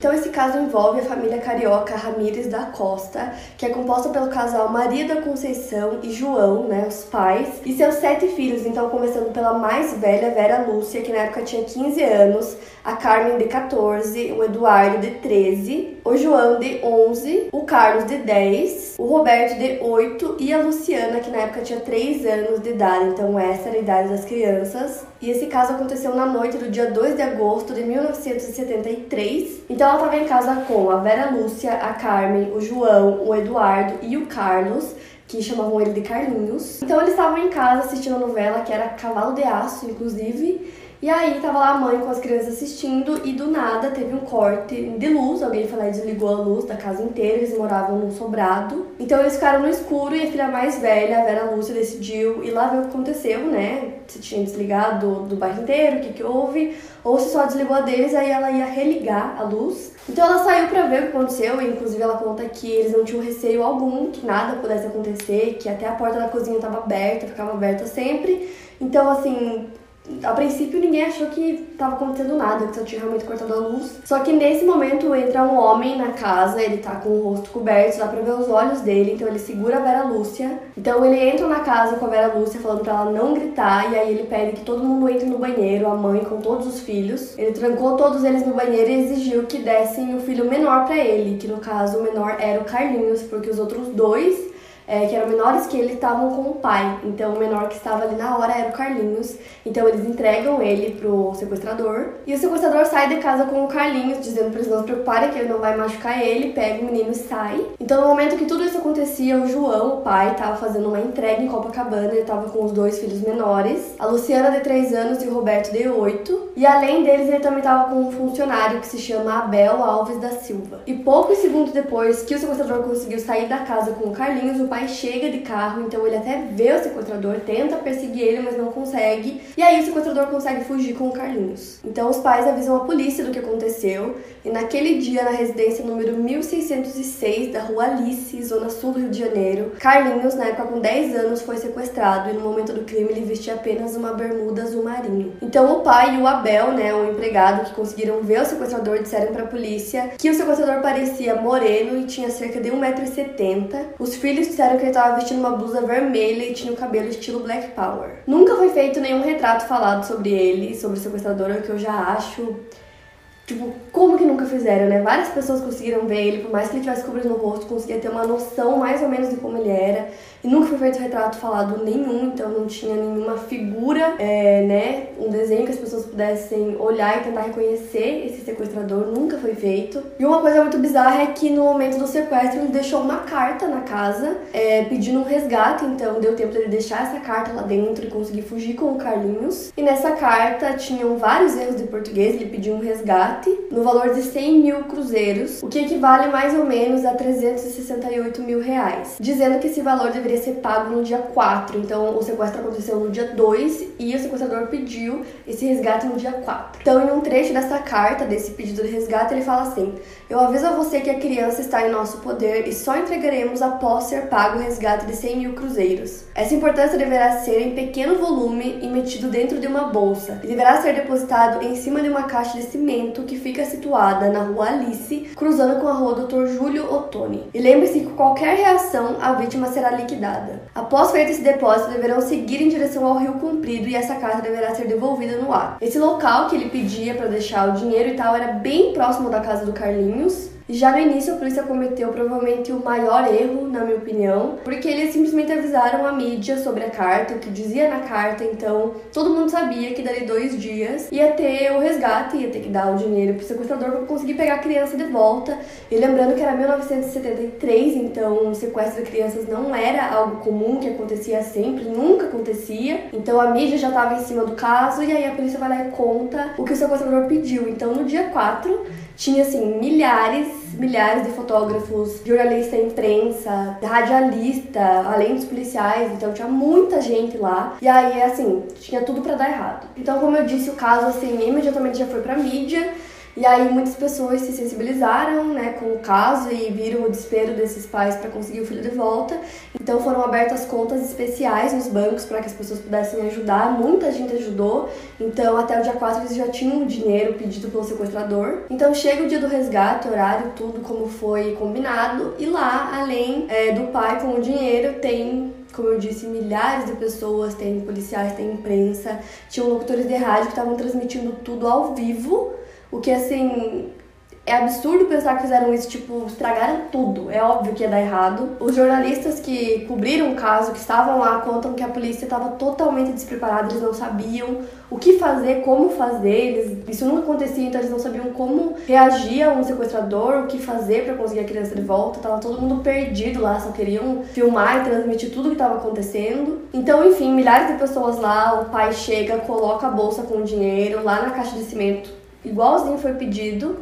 Então, esse caso envolve a família carioca Ramírez da Costa, que é composta pelo casal Maria da Conceição e João, né, os pais, e seus sete filhos. Então, começando pela mais velha, Vera Lúcia, que na época tinha 15 anos, a Carmen de 14, o Eduardo de 13, o João de 11, o Carlos de 10, o Roberto de 8 e a Luciana, que na época tinha 3 anos de idade. Então, essa era a idade das crianças. E esse caso aconteceu na noite do dia 2 de agosto de 1973. Então, ela estava em casa com a Vera Lúcia, a Carmen, o João, o Eduardo e o Carlos que chamavam ele de Carlinhos. Então eles estavam em casa assistindo a novela que era Cavalo de Aço, inclusive, e aí tava lá a mãe com as crianças assistindo e do nada teve um corte de luz, alguém foi lá e desligou a luz da casa inteira, eles moravam num sobrado. Então eles ficaram no escuro e a filha mais velha, a Vera Lúcia, decidiu ir lá ver o que aconteceu, né? Se tinha desligado do, do bairro inteiro, o que que houve, ou se só desligou a deles, aí ela ia religar a luz. Então ela saiu para ver o que aconteceu e inclusive ela conta que eles não tinham receio algum que nada pudesse acontecer, que até a porta da cozinha estava aberta, ficava aberta sempre. Então assim, a princípio ninguém achou que estava acontecendo nada, que só tinha realmente cortado a luz. Só que nesse momento entra um homem na casa, ele tá com o rosto coberto, dá pra ver os olhos dele, então ele segura a Vera Lúcia. Então ele entra na casa com a Vera Lúcia falando pra ela não gritar, e aí ele pede que todo mundo entre no banheiro, a mãe com todos os filhos. Ele trancou todos eles no banheiro e exigiu que dessem o filho menor para ele, que no caso o menor era o Carlinhos, porque os outros dois é, que eram menores que ele, estavam com o pai. Então, o menor que estava ali na hora era o Carlinhos. Então, eles entregam ele pro sequestrador. E o sequestrador sai de casa com o Carlinhos, dizendo para eles não se preocuparem que ele não vai machucar ele. Pega o menino e sai. Então, no momento que tudo isso acontecia, o João, o pai, estava fazendo uma entrega em Copacabana. Ele estava com os dois filhos menores, a Luciana de 3 anos e o Roberto de 8. E além deles, ele também estava com um funcionário que se chama Abel Alves da Silva. E poucos segundos depois que o sequestrador conseguiu sair da casa com o Carlinhos, o pai pai chega de carro, então ele até vê o sequestrador, tenta perseguir ele, mas não consegue. E aí o sequestrador consegue fugir com o Carlinhos. Então os pais avisam a polícia do que aconteceu. E naquele dia, na residência número 1606 da Rua Alice, zona sul do Rio de Janeiro, Carlinhos, na época com 10 anos, foi sequestrado e no momento do crime ele vestia apenas uma bermuda azul marinho. Então o pai e o Abel, né, o empregado que conseguiram ver o sequestrador, disseram para a polícia que o sequestrador parecia moreno e tinha cerca de 1,70m. Os filhos disseram disseram que ele estava vestindo uma blusa vermelha e tinha o cabelo estilo Black Power. Nunca foi feito nenhum retrato falado sobre ele, sobre o sequestrador, o que eu já acho Tipo, como que nunca fizeram, né? Várias pessoas conseguiram ver ele, por mais que ele tivesse cobrido no rosto, conseguia ter uma noção mais ou menos de como ele era. Feito retrato falado nenhum, então não tinha nenhuma figura, é, né? Um desenho que as pessoas pudessem olhar e tentar reconhecer esse sequestrador, nunca foi feito. E uma coisa muito bizarra é que no momento do sequestro ele deixou uma carta na casa é, pedindo um resgate, então deu tempo dele deixar essa carta lá dentro e conseguir fugir com o Carlinhos. E nessa carta tinham vários erros de português, ele pediu um resgate no valor de 100 mil cruzeiros, o que equivale mais ou menos a 368 mil reais, dizendo que esse valor deveria ser pago no dia 4. Então, o sequestro aconteceu no dia 2 e o sequestrador pediu esse resgate no dia 4. Então, em um trecho dessa carta, desse pedido de resgate, ele fala assim: Eu aviso a você que a criança está em nosso poder e só entregaremos após ser pago o resgate de 100 mil cruzeiros. Essa importância deverá ser em pequeno volume e metido dentro de uma bolsa e deverá ser depositado em cima de uma caixa de cimento que fica situada na rua Alice, cruzando com a rua Dr. Júlio Ottoni. E lembre-se que qualquer reação, a vítima será liquidada. Após feito esse depósito, deverão seguir em direção ao Rio Comprido e essa carta deverá ser devolvida no ar. Esse local que ele pedia para deixar o dinheiro e tal era bem próximo da casa do Carlinhos, já no início, a polícia cometeu provavelmente o maior erro, na minha opinião, porque eles simplesmente avisaram a mídia sobre a carta, o que dizia na carta, então todo mundo sabia que dali dois dias ia ter o resgate, ia ter que dar o dinheiro pro sequestrador para conseguir pegar a criança de volta. E lembrando que era 1973, então o sequestro de crianças não era algo comum que acontecia sempre, nunca acontecia. Então a mídia já estava em cima do caso e aí a polícia vai lá e conta o que o sequestrador pediu. Então no dia 4 tinha assim milhares milhares de fotógrafos, jornalista, imprensa, radialista, além dos policiais, então tinha muita gente lá. E aí, assim, tinha tudo para dar errado. Então, como eu disse, o caso, assim, imediatamente já foi pra mídia. E aí muitas pessoas se sensibilizaram, né, com o caso e viram o desespero desses pais para conseguir o filho de volta. Então foram abertas contas especiais nos bancos para que as pessoas pudessem ajudar. Muita gente ajudou. Então até o dia 4 eles já tinham o dinheiro pedido pelo sequestrador. Então chega o dia do resgate, horário, tudo como foi combinado. E lá, além é, do pai com o dinheiro, tem como eu disse, milhares de pessoas, tem policiais, tem imprensa, tinham locutores de rádio que estavam transmitindo tudo ao vivo o que, assim, é absurdo pensar que fizeram isso, tipo, estragaram tudo. É óbvio que ia dar errado. Os jornalistas que cobriram o caso, que estavam lá, contam que a polícia estava totalmente despreparada, eles não sabiam o que fazer, como fazer. Eles, isso nunca acontecia, então eles não sabiam como reagir a um sequestrador, o que fazer para conseguir a criança de volta. Tava todo mundo perdido lá, só queriam filmar e transmitir tudo o que estava acontecendo. Então, enfim, milhares de pessoas lá, o pai chega, coloca a bolsa com o dinheiro lá na caixa de cimento igualzinho foi pedido,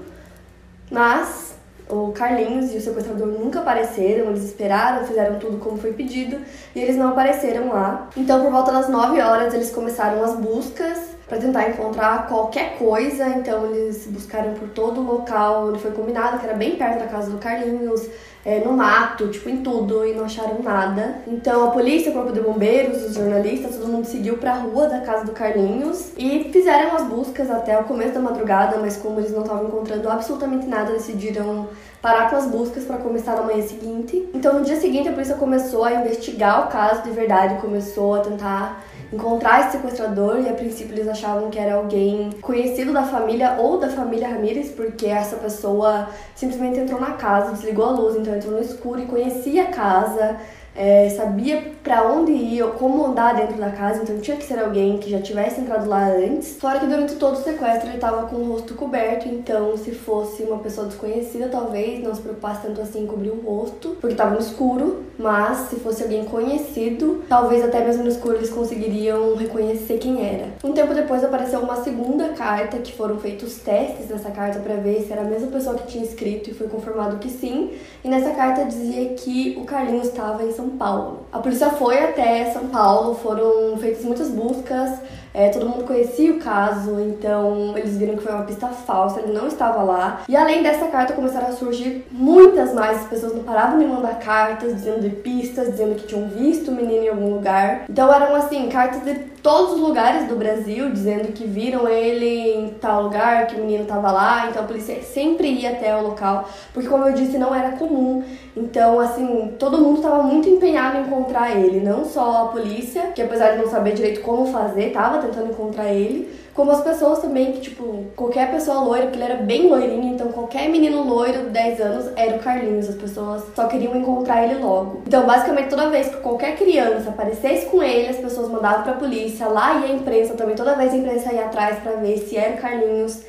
mas o Carlinhos e o sequestrador nunca apareceram, eles esperaram, fizeram tudo como foi pedido e eles não apareceram lá. Então, por volta das 9 horas, eles começaram as buscas para tentar encontrar qualquer coisa. Então eles buscaram por todo o local onde foi combinado, que era bem perto da casa do Carlinhos, é, no mato, tipo em tudo, e não acharam nada. Então a polícia, o corpo de bombeiros, os jornalistas, todo mundo seguiu para a rua da casa do Carlinhos e fizeram as buscas até o começo da madrugada, mas como eles não estavam encontrando absolutamente nada, decidiram parar com as buscas para começar na manhã seguinte. Então no dia seguinte a polícia começou a investigar o caso de verdade, começou a tentar encontrar esse sequestrador e a princípio eles achavam que era alguém conhecido da família ou da família Ramirez, porque essa pessoa simplesmente entrou na casa, desligou a luz, então entrou no escuro e conhecia a casa é, sabia para onde ir, como andar dentro da casa, então tinha que ser alguém que já tivesse entrado lá antes. Fora que durante todo o sequestro ele estava com o rosto coberto, então se fosse uma pessoa desconhecida, talvez não se preocupasse tanto assim em cobrir o rosto, porque estava no escuro, mas se fosse alguém conhecido, talvez até mesmo no escuro eles conseguiriam reconhecer quem era. Um tempo depois apareceu uma segunda carta, que foram feitos testes nessa carta para ver se era a mesma pessoa que tinha escrito e foi confirmado que sim. E nessa carta dizia que o Carlinhos estava em São são Paulo. A polícia foi até São Paulo, foram feitas muitas buscas, é, todo mundo conhecia o caso, então eles viram que foi uma pista falsa, ele não estava lá. E além dessa carta, começaram a surgir muitas mais. As pessoas não paravam de mandar cartas, dizendo de pistas, dizendo que tinham visto o menino em algum lugar. Então eram assim, cartas de todos os lugares do Brasil, dizendo que viram ele em tal lugar, que o menino estava lá. Então a polícia sempre ia até o local, porque como eu disse, não era comum. Então, assim, todo mundo estava muito empenhado em encontrar ele, não só a polícia, que apesar de não saber direito como fazer, estava tentando encontrar ele, como as pessoas também, que, tipo, qualquer pessoa loira, porque ele era bem loirinho, então qualquer menino loiro de 10 anos era o Carlinhos, as pessoas só queriam encontrar ele logo. Então, basicamente, toda vez que qualquer criança aparecesse com ele, as pessoas mandavam pra polícia, lá ia a imprensa também, toda vez a imprensa ia atrás para ver se era o Carlinhos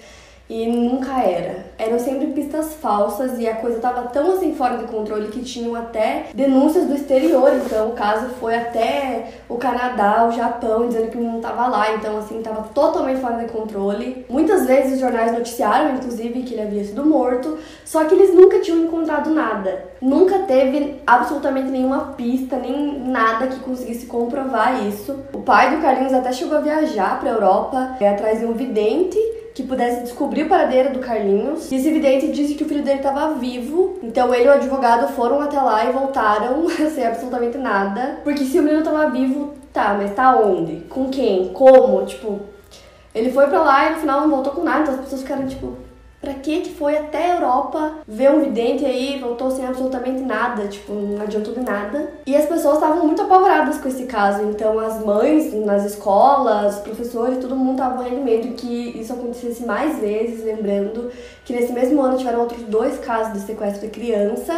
e nunca era. Eram sempre pistas falsas e a coisa tava tão assim fora de controle que tinham até denúncias do exterior. Então o caso foi até o Canadá, o Japão, dizendo que o menino tava lá. Então assim, tava totalmente fora de controle. Muitas vezes os jornais noticiaram, inclusive, que ele havia sido morto, só que eles nunca tinham encontrado nada. Nunca teve absolutamente nenhuma pista, nem nada que conseguisse comprovar isso. O pai do Carlinhos até chegou a viajar pra Europa, é, atrás de um vidente que pudesse descobrir o paradeiro do Carlinhos. E esse vidente disse que o filho dele estava vivo. Então ele e o advogado foram até lá e voltaram sem absolutamente nada. Porque se o menino estava vivo, tá, mas tá onde? Com quem? Como? Tipo, ele foi pra lá e no final não voltou com nada. Então as pessoas ficaram tipo, Pra que que foi até a Europa ver um vidente aí voltou sem absolutamente nada, tipo, não adiantou de nada. E as pessoas estavam muito apavoradas com esse caso, então as mães nas escolas, os professores, todo mundo tava morrendo medo que isso acontecesse mais vezes, lembrando que nesse mesmo ano tiveram outros dois casos de sequestro de criança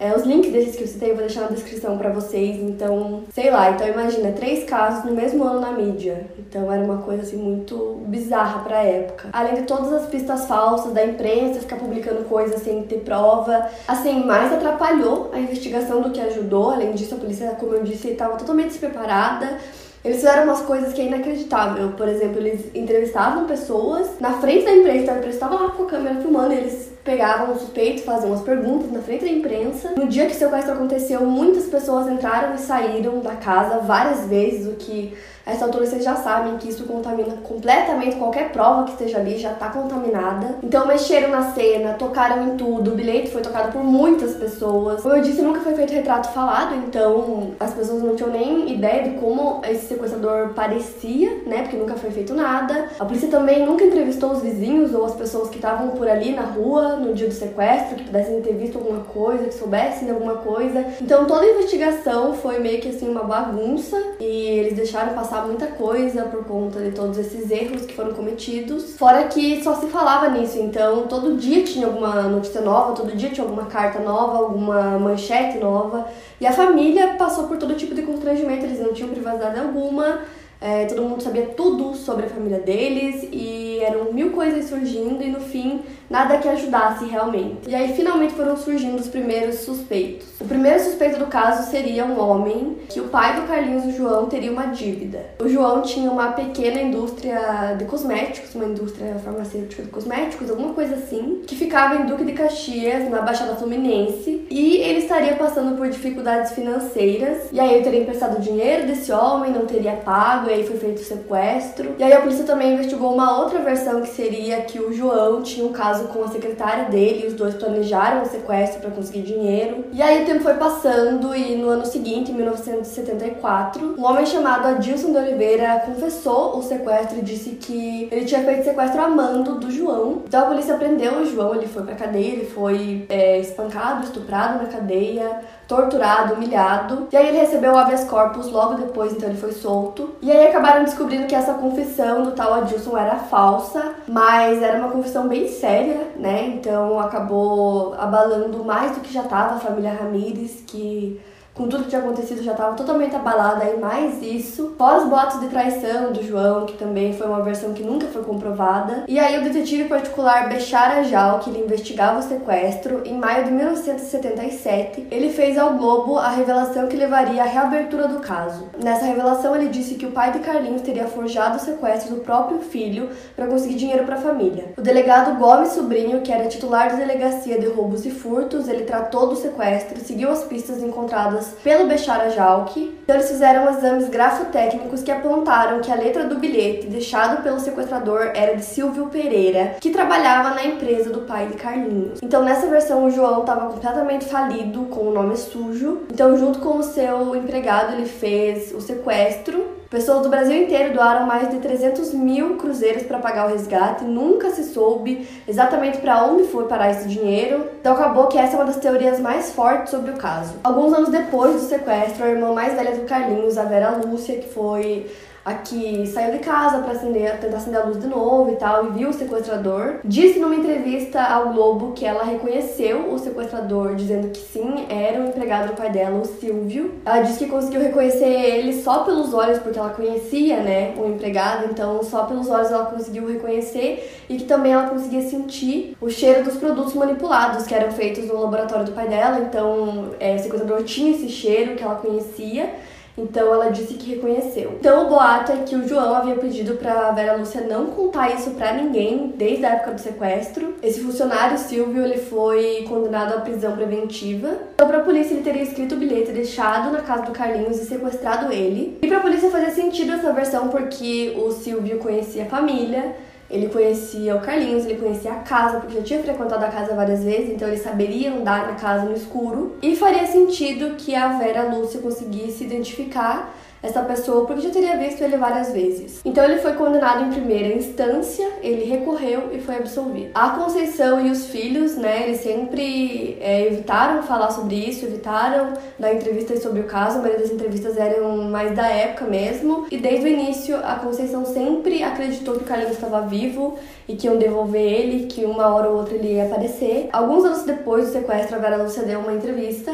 é, os links desses que eu citei eu vou deixar na descrição para vocês. Então, sei lá, então imagina, três casos no mesmo ano na mídia. Então era uma coisa assim muito bizarra pra época. Além de todas as pistas falsas da imprensa, ficar publicando coisas sem ter prova. Assim, mais atrapalhou a investigação do que ajudou. Além disso, a polícia, como eu disse, estava totalmente despreparada. Eles fizeram umas coisas que é inacreditável. Por exemplo, eles entrevistavam pessoas na frente da imprensa, então a imprensa estava lá com a câmera filmando, eles pegavam um suspeito, faziam umas perguntas na frente da imprensa. No dia que o sequestro aconteceu, muitas pessoas entraram e saíram da casa várias vezes, o que a essa altura vocês já sabem que isso contamina completamente qualquer prova que esteja ali, já tá contaminada. Então mexeram na cena, tocaram em tudo, o bilhete foi tocado por muitas pessoas. Como eu disse, nunca foi feito retrato falado, então as pessoas não tinham nem ideia de como esse sequestrador parecia, né? Porque nunca foi feito nada. A polícia também nunca entrevistou os vizinhos ou as pessoas que estavam por ali na rua no dia do sequestro, que pudessem ter visto alguma coisa, que soubessem de alguma coisa. Então toda a investigação foi meio que assim uma bagunça e eles deixaram passar muita coisa por conta de todos esses erros que foram cometidos. Fora que só se falava nisso, então todo dia tinha alguma notícia nova, todo dia tinha alguma carta nova, alguma manchete nova. E a família passou por todo tipo de constrangimento, eles não tinham privacidade alguma. É, todo mundo sabia tudo sobre a família deles e eram mil coisas surgindo e no fim nada que ajudasse realmente. E aí finalmente foram surgindo os primeiros suspeitos. O primeiro suspeito do caso seria um homem que o pai do Carlinhos, o João, teria uma dívida. O João tinha uma pequena indústria de cosméticos, uma indústria farmacêutica de cosméticos, alguma coisa assim, que ficava em Duque de Caxias, na Baixada Fluminense, e ele estaria passando por dificuldades financeiras. E aí ele teria emprestado dinheiro desse homem, não teria pago, e aí foi feito o sequestro. E aí a polícia também investigou uma outra versão que seria que o João tinha um caso com a secretária dele, os dois planejaram o sequestro para conseguir dinheiro. E aí o tempo foi passando e no ano seguinte, em 1974, um homem chamado Adilson de Oliveira confessou o sequestro e disse que ele tinha feito sequestro a mando do João. Então a polícia prendeu o João, ele foi pra cadeia, ele foi é, espancado, estuprado na cadeia, torturado, humilhado. E aí ele recebeu o habeas corpus logo depois, então ele foi solto. E aí acabaram descobrindo que essa confissão do tal Adilson era falsa, mas era uma confissão bem séria, né? Então acabou abalando mais do que já estava a família Ramírez, que com tudo que tinha acontecido, já estava totalmente abalada e mais isso. Pós boatos de traição do João, que também foi uma versão que nunca foi comprovada. E aí o detetive particular Bechara Jal, que ele investigava o sequestro, em maio de 1977, ele fez ao Globo a revelação que levaria à reabertura do caso. Nessa revelação ele disse que o pai de Carlinhos teria forjado o sequestro do próprio filho para conseguir dinheiro para a família. O delegado Gomes Sobrinho, que era titular da delegacia de roubos e furtos, ele tratou do sequestro, seguiu as pistas encontradas pelo Bechara Jalk. Então eles fizeram exames grafotécnicos que apontaram que a letra do bilhete deixado pelo sequestrador era de Silvio Pereira, que trabalhava na empresa do pai de Carlinhos. Então nessa versão o João estava completamente falido, com o nome sujo. Então junto com o seu empregado ele fez o sequestro Pessoas do Brasil inteiro doaram mais de 300 mil cruzeiros para pagar o resgate. Nunca se soube exatamente para onde foi parar esse dinheiro. Então acabou que essa é uma das teorias mais fortes sobre o caso. Alguns anos depois do sequestro, a irmã mais velha do Carlinhos, a Vera Lúcia, que foi aqui saiu de casa para acender, tentar acender a luz de novo e tal, e viu o sequestrador. Disse numa entrevista ao Globo que ela reconheceu o sequestrador, dizendo que sim, era o empregado do pai dela, o Silvio. Ela disse que conseguiu reconhecer ele só pelos olhos, porque ela conhecia, né, o empregado, então só pelos olhos ela conseguiu reconhecer e que também ela conseguia sentir o cheiro dos produtos manipulados que eram feitos no laboratório do pai dela, então é, o sequestrador tinha esse cheiro que ela conhecia. Então ela disse que reconheceu. Então o boato é que o João havia pedido para Vera Lúcia não contar isso para ninguém desde a época do sequestro. Esse funcionário Silvio ele foi condenado à prisão preventiva. Então para a polícia ele teria escrito o bilhete deixado na casa do Carlinhos e sequestrado ele. E para a polícia fazia sentido essa versão porque o Silvio conhecia a família ele conhecia o Carlinhos, ele conhecia a casa, porque já tinha frequentado a casa várias vezes, então ele saberia andar na casa no escuro. E faria sentido que a Vera Lúcia conseguisse identificar essa pessoa porque já teria visto ele várias vezes. Então ele foi condenado em primeira instância, ele recorreu e foi absolvido. A Conceição e os filhos, né, eles sempre é, evitaram falar sobre isso, evitaram dar entrevistas sobre o caso, a maioria das entrevistas eram mais da época mesmo. E desde o início a Conceição sempre acreditou que o Carlinhos estava vivo e que iam devolver ele, que uma hora ou outra ele ia aparecer. Alguns anos depois do sequestro, a Vera Lúcia deu uma entrevista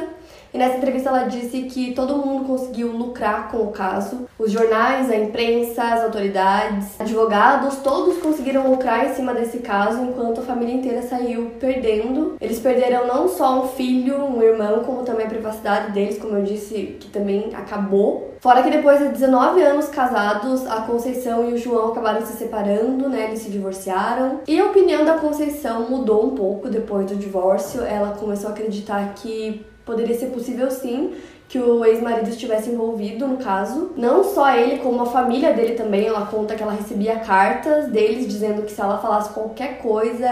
e nessa entrevista ela disse que todo mundo conseguiu lucrar com o caso. Os jornais, a imprensa, as autoridades, advogados, todos conseguiram lucrar em cima desse caso, enquanto a família inteira saiu perdendo. Eles perderam não só um filho, um irmão, como também a privacidade deles, como eu disse, que também acabou. Fora que depois de 19 anos casados, a Conceição e o João acabaram se separando, né? Eles se divorciaram. E a opinião da Conceição mudou um pouco depois do divórcio. Ela começou a acreditar que poderia ser possível sim que o ex-marido estivesse envolvido no caso. Não só ele, como a família dele também. Ela conta que ela recebia cartas deles dizendo que se ela falasse qualquer coisa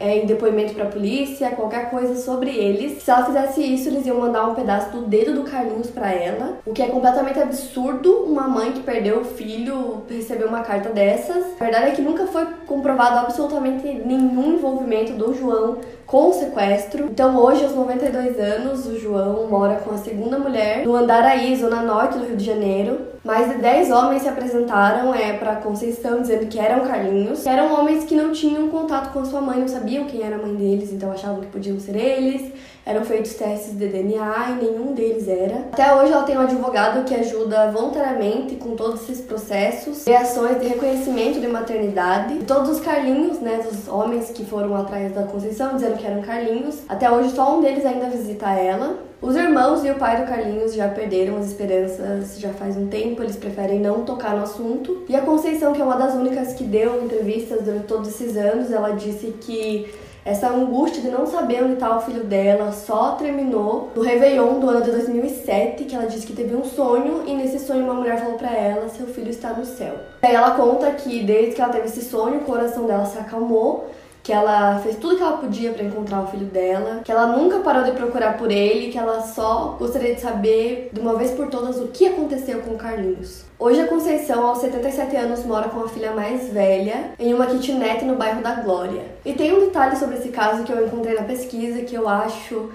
é, em depoimento para a polícia, qualquer coisa sobre eles. Se ela fizesse isso, eles iam mandar um pedaço do dedo do Carlinhos para ela, o que é completamente absurdo. Uma mãe que perdeu o filho receber uma carta dessas. A verdade é que nunca foi comprovado absolutamente nenhum envolvimento do João com o sequestro. Então, hoje, aos 92 anos, o João mora com a segunda mulher no Andaraí, zona norte do Rio de Janeiro. Mais de 10 homens se apresentaram é, para Conceição dizendo que eram Carlinhos. Que eram homens que não tinham contato com sua mãe, não sabiam quem era a mãe deles, então achavam que podiam ser eles. Eram feitos testes de DNA e nenhum deles era. Até hoje ela tem um advogado que ajuda voluntariamente com todos esses processos, reações de reconhecimento de maternidade. E todos os Carlinhos, né, os homens que foram atrás da Conceição, dizendo que eram Carlinhos. Até hoje só um deles ainda visita ela. Os irmãos e o pai do Carlinhos já perderam as esperanças já faz um tempo, eles preferem não tocar no assunto. E a Conceição, que é uma das únicas que deu entrevistas durante todos esses anos, ela disse que essa angústia de não saber onde está o filho dela só terminou no Réveillon do ano de 2007, que ela disse que teve um sonho e nesse sonho uma mulher falou para ela: seu filho está no céu. Aí ela conta que desde que ela teve esse sonho, o coração dela se acalmou que ela fez tudo que ela podia para encontrar o filho dela, que ela nunca parou de procurar por ele, que ela só gostaria de saber de uma vez por todas o que aconteceu com o Carlinhos. Hoje a Conceição, aos 77 anos, mora com a filha mais velha em uma kitnet no bairro da Glória. E tem um detalhe sobre esse caso que eu encontrei na pesquisa que eu acho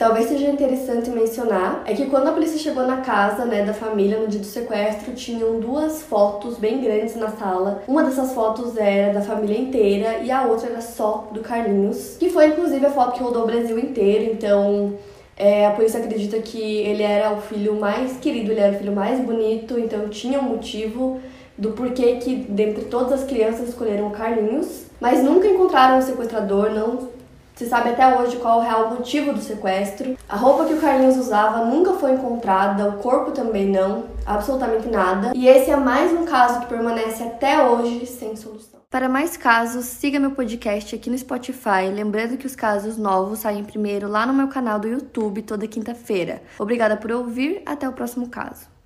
talvez seja interessante mencionar é que quando a polícia chegou na casa né, da família no dia do sequestro, tinham duas fotos bem grandes na sala. Uma dessas fotos era da família inteira e a outra era só do Carlinhos, que foi inclusive a foto que rodou o Brasil inteiro. Então é, a polícia acredita que ele era o filho mais querido, ele era o filho mais bonito, então tinha um motivo do porquê que dentre todas as crianças escolheram o Carlinhos, mas nunca encontraram o sequestrador, não se sabe até hoje qual o real motivo do sequestro. A roupa que o Carlinhos usava nunca foi encontrada, o corpo também não, absolutamente nada. E esse é mais um caso que permanece até hoje sem solução. Para mais casos, siga meu podcast aqui no Spotify. Lembrando que os casos novos saem primeiro lá no meu canal do YouTube toda quinta-feira. Obrigada por ouvir, até o próximo caso.